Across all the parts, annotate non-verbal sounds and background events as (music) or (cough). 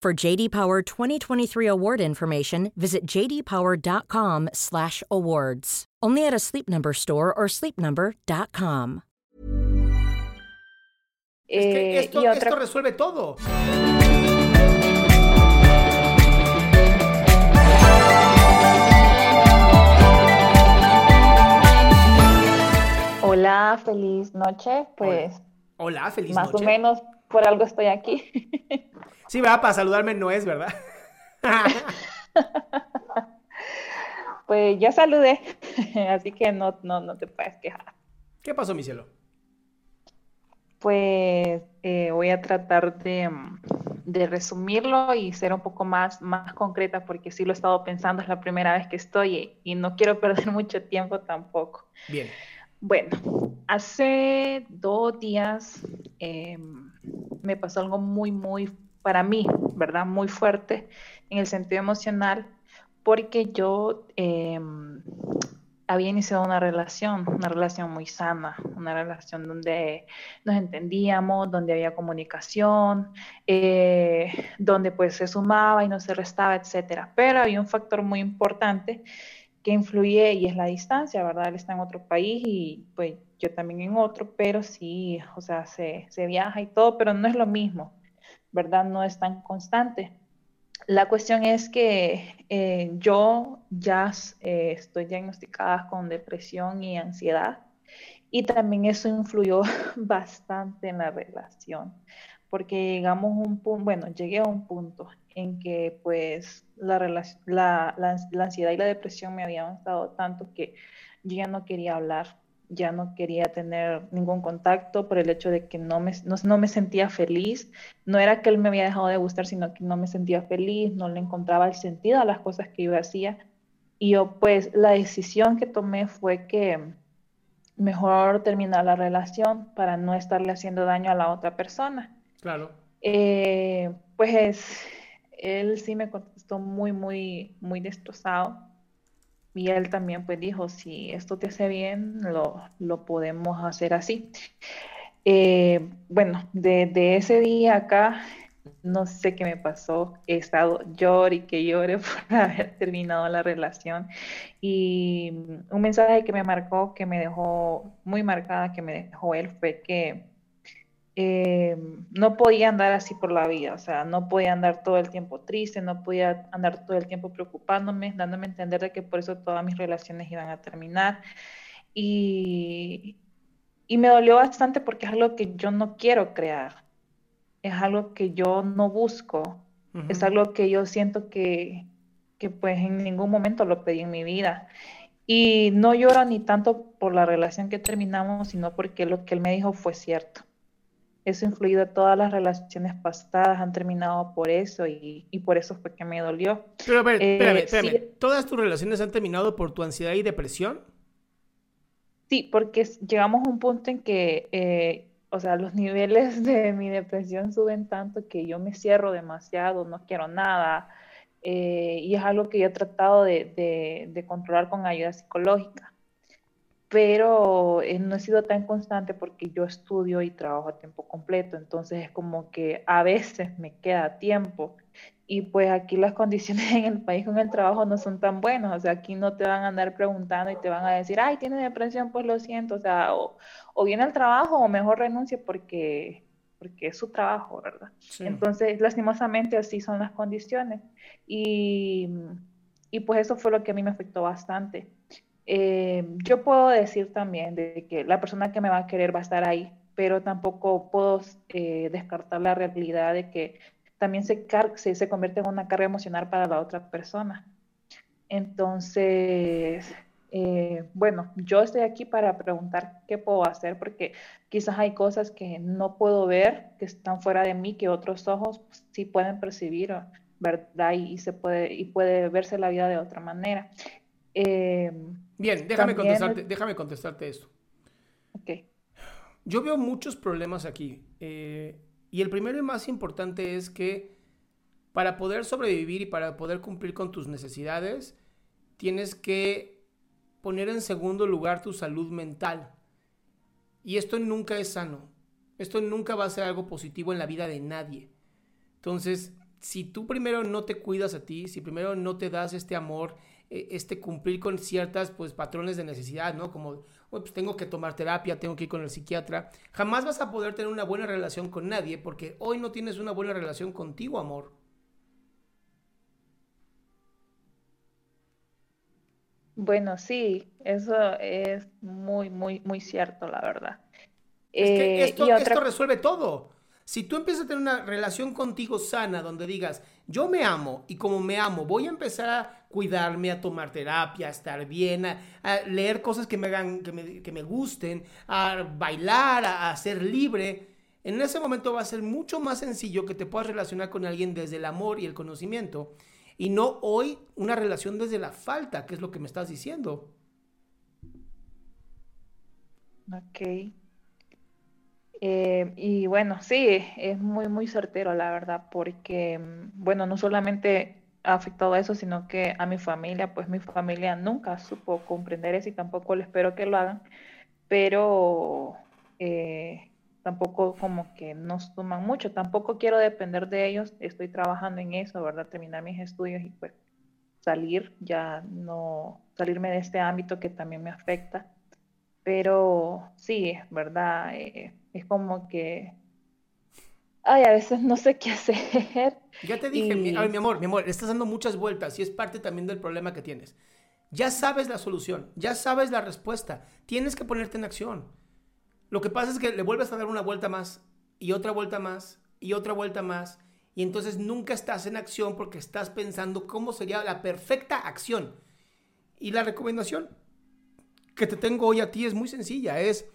For JD Power 2023 award information, visit jdpower.com/awards. Only at a Sleep Number store or sleepnumber.com. Es que Eh, esto, y otra- esto resuelve todo. Hola, feliz noche. Pues Hola, feliz más noche. o menos por algo estoy aquí. Sí, va, para saludarme no es, ¿verdad? (laughs) pues ya saludé, (laughs) así que no, no, no te puedes quejar. ¿Qué pasó, mi cielo? Pues eh, voy a tratar de, de resumirlo y ser un poco más, más concreta porque sí lo he estado pensando, es la primera vez que estoy y, y no quiero (laughs) perder mucho tiempo tampoco. Bien. Bueno, hace dos días eh, me pasó algo muy, muy, para mí, ¿verdad? Muy fuerte en el sentido emocional, porque yo eh, había iniciado una relación, una relación muy sana, una relación donde nos entendíamos, donde había comunicación, eh, donde pues se sumaba y no se restaba, etcétera. Pero había un factor muy importante que influye y es la distancia, ¿verdad? Él está en otro país y pues yo también en otro, pero sí, o sea, se, se viaja y todo, pero no es lo mismo, ¿verdad? No es tan constante. La cuestión es que eh, yo ya eh, estoy diagnosticada con depresión y ansiedad y también eso influyó (laughs) bastante en la relación, porque llegamos a un punto, bueno, llegué a un punto en que pues la, la, la, la ansiedad y la depresión me habían avanzado tanto que yo ya no quería hablar, ya no quería tener ningún contacto por el hecho de que no me, no, no me sentía feliz. No era que él me había dejado de gustar, sino que no me sentía feliz, no le encontraba el sentido a las cosas que yo hacía. Y yo pues la decisión que tomé fue que mejor terminar la relación para no estarle haciendo daño a la otra persona. Claro. Eh, pues él sí me contestó muy, muy, muy destrozado. Y él también pues dijo, si esto te hace bien, lo, lo podemos hacer así. Eh, bueno, de, de ese día acá, no sé qué me pasó. He estado llore y que llore (laughs) por haber terminado la relación. Y un mensaje que me marcó, que me dejó muy marcada, que me dejó él, fue que eh, no podía andar así por la vida, o sea, no podía andar todo el tiempo triste, no podía andar todo el tiempo preocupándome, dándome a entender de que por eso todas mis relaciones iban a terminar. Y, y me dolió bastante porque es algo que yo no quiero crear, es algo que yo no busco, es algo que yo siento que, que pues en ningún momento lo pedí en mi vida. Y no lloro ni tanto por la relación que terminamos, sino porque lo que él me dijo fue cierto. Eso ha influido en todas las relaciones pasadas, han terminado por eso y, y por eso fue que me dolió. Pero a ver, Eh, espérame, espérame. sí. ¿Todas tus relaciones han terminado por tu ansiedad y depresión? Sí, porque llegamos a un punto en que, eh, o sea, los niveles (laughs) de mi depresión suben tanto que yo me cierro demasiado, no quiero nada, eh, y es algo que yo he tratado de, de- de controlar con ayuda psicológica. Pero eh, no he sido tan constante porque yo estudio y trabajo a tiempo completo, entonces es como que a veces me queda tiempo y pues aquí las (laughs) condiciones en el país con el trabajo no son tan buenas, o sea, aquí no te van a andar preguntando y te van a decir, ay, tiene depresión, pues lo siento, o sea, o, viene al trabajo o mejor renuncia porque, porque es su trabajo, ¿verdad? Entonces, lastimosamente así son las condiciones y, y pues eso fue lo que a mí me afectó bastante. Eh, yo puedo decir también de que la persona que me va a querer va a estar ahí, pero tampoco puedo eh, descartar la realidad de que también se, se, convierte en una carga emocional para la otra persona. Entonces, eh, bueno, yo estoy aquí para preguntar qué puedo hacer, porque quizás hay cosas que no puedo ver, que están fuera de mí, que otros ojos sí pueden percibir, ¿verdad? Y, se puede, y puede verse la vida de otra manera. Eh, Bien, déjame contestarte, déjame contestarte esto. Ok. Yo veo muchos problemas aquí. Eh, y el primero y más importante es que para poder sobrevivir y para poder cumplir con tus necesidades, tienes que poner en segundo lugar tu salud mental. Y esto nunca es sano. Esto nunca va a ser algo positivo en la vida de nadie. Entonces, si tú primero no te cuidas a ti, si primero no te das este amor, este cumplir con ciertas pues patrones de necesidad, ¿no? Como pues tengo que tomar terapia, tengo que ir con el psiquiatra, jamás vas a poder tener una buena relación con nadie porque hoy no tienes una buena relación contigo, amor. Bueno, sí, eso es muy, muy, muy cierto, la verdad. Es que eh, esto, esto resuelve todo. Si tú empiezas a tener una relación contigo sana, donde digas, yo me amo y como me amo, voy a empezar a cuidarme, a tomar terapia, a estar bien, a, leer cosas que me, hagan, que me, gusten, a bailar, a, a ser libre. En ese momento va a ser mucho más sencillo que te puedas relacionar con alguien desde el amor y el conocimiento y no hoy una relación desde la falta, que es lo que me estás diciendo. Ok. Eh, y bueno, sí, es muy, muy certero, la verdad, porque, mm, bueno, no solamente ha afectado a eso, sino que a mi familia, pues mi familia nunca supo comprender eso y tampoco le espero que lo hagan, pero eh, tampoco como que nos toman mucho, tampoco quiero depender de ellos, estoy trabajando en eso, ¿verdad? Terminar mis estudios y pues salir, ya no salirme de este ámbito que también me afecta, pero sí, es verdad. Eh, es como que, ay, a veces no sé qué (laughs) hacer. Ya te dije, mi, mi amor, mi amor, estás dando muchas vueltas y es parte también del problema que tienes. Ya sabes la solución, ya sabes la respuesta, tienes que ponerte en acción. Lo que pasa es que le vuelves a dar una vuelta más y otra vuelta más y otra vuelta más y entonces nunca estás en acción porque estás pensando cómo sería la perfecta acción. Y la recomendación que te tengo hoy a ti es muy sencilla, es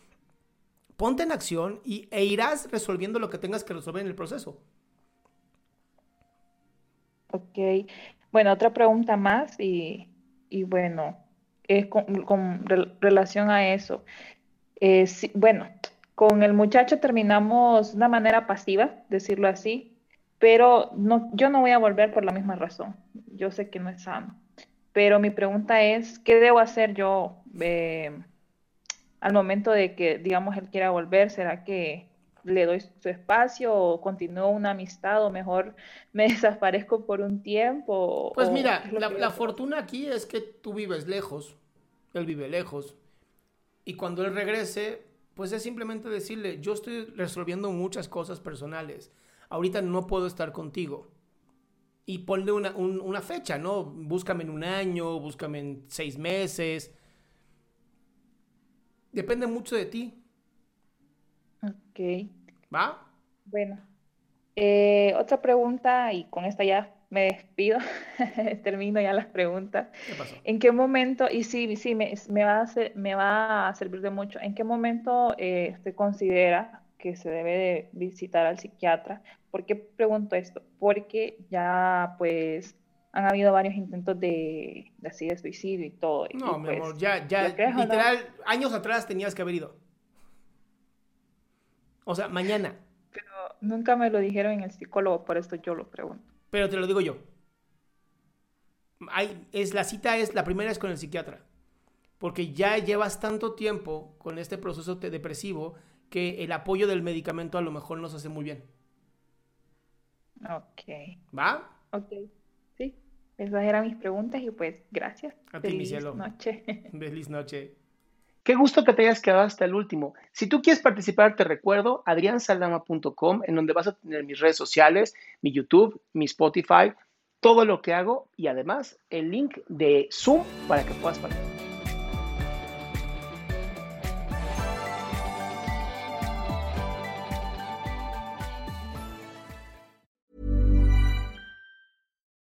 ponte en acción y, e irás resolviendo lo que tengas que resolver en el proceso. Ok. Bueno, otra pregunta más y, bueno, es con, relación a eso. Eh, bueno, con el muchacho terminamos de una manera pasiva, decirlo así, pero no, yo no voy a volver por la misma razón. Yo sé que no es sano. Pero mi pregunta es, ¿qué debo hacer yo? Eh, al momento de que, digamos, él quiera volver, ¿será que le doy su espacio o continúo una amistad o mejor (laughs) me desaparezco por un tiempo? Pues mira, la, fortuna aquí es que tú vives lejos, él vive lejos, y cuando él regrese, pues es simplemente decirle, yo estoy resolviendo muchas cosas personales, ahorita no puedo estar contigo. Y ponle una, una fecha, ¿no? Búscame en un año, búscame en seis meses, Depende mucho de ti. Ok. ¿Va? Bueno. Eh, otra pregunta, y con esta ya me despido, (laughs) termino ya las preguntas. ¿Qué pasó? ¿En qué momento, y sí, sí, me, va, a me va a servir de mucho, ¿en qué momento eh, se considera que se debe de visitar al psiquiatra? ¿Por qué pregunto esto? Porque ya pues han habido varios intentos de, de así de suicidio y todo. No, mi pues, amor, ya, ya, literal, años atrás tenías que haber ido. O sea, mañana. Pero nunca me lo dijeron en el psicólogo, por esto yo lo pregunto. Pero te lo digo yo. Hay, es, la cita es, la primera es con el psiquiatra. porque ya llevas tanto tiempo con este proceso depresivo que el apoyo del medicamento a lo mejor nos hace muy bien. Ok. ¿Va? Ok. Esas eran mis preguntas y pues gracias. A ti, mi cielo. noche. (laughs) Feliz noche. Qué gusto que te hayas quedado hasta el último. Si tú quieres participar, te recuerdo adriansaldama.com, en donde vas a tener mis redes sociales, mi YouTube, mi Spotify, todo lo que hago y además el link de Zoom para que puedas participar.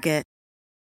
Target.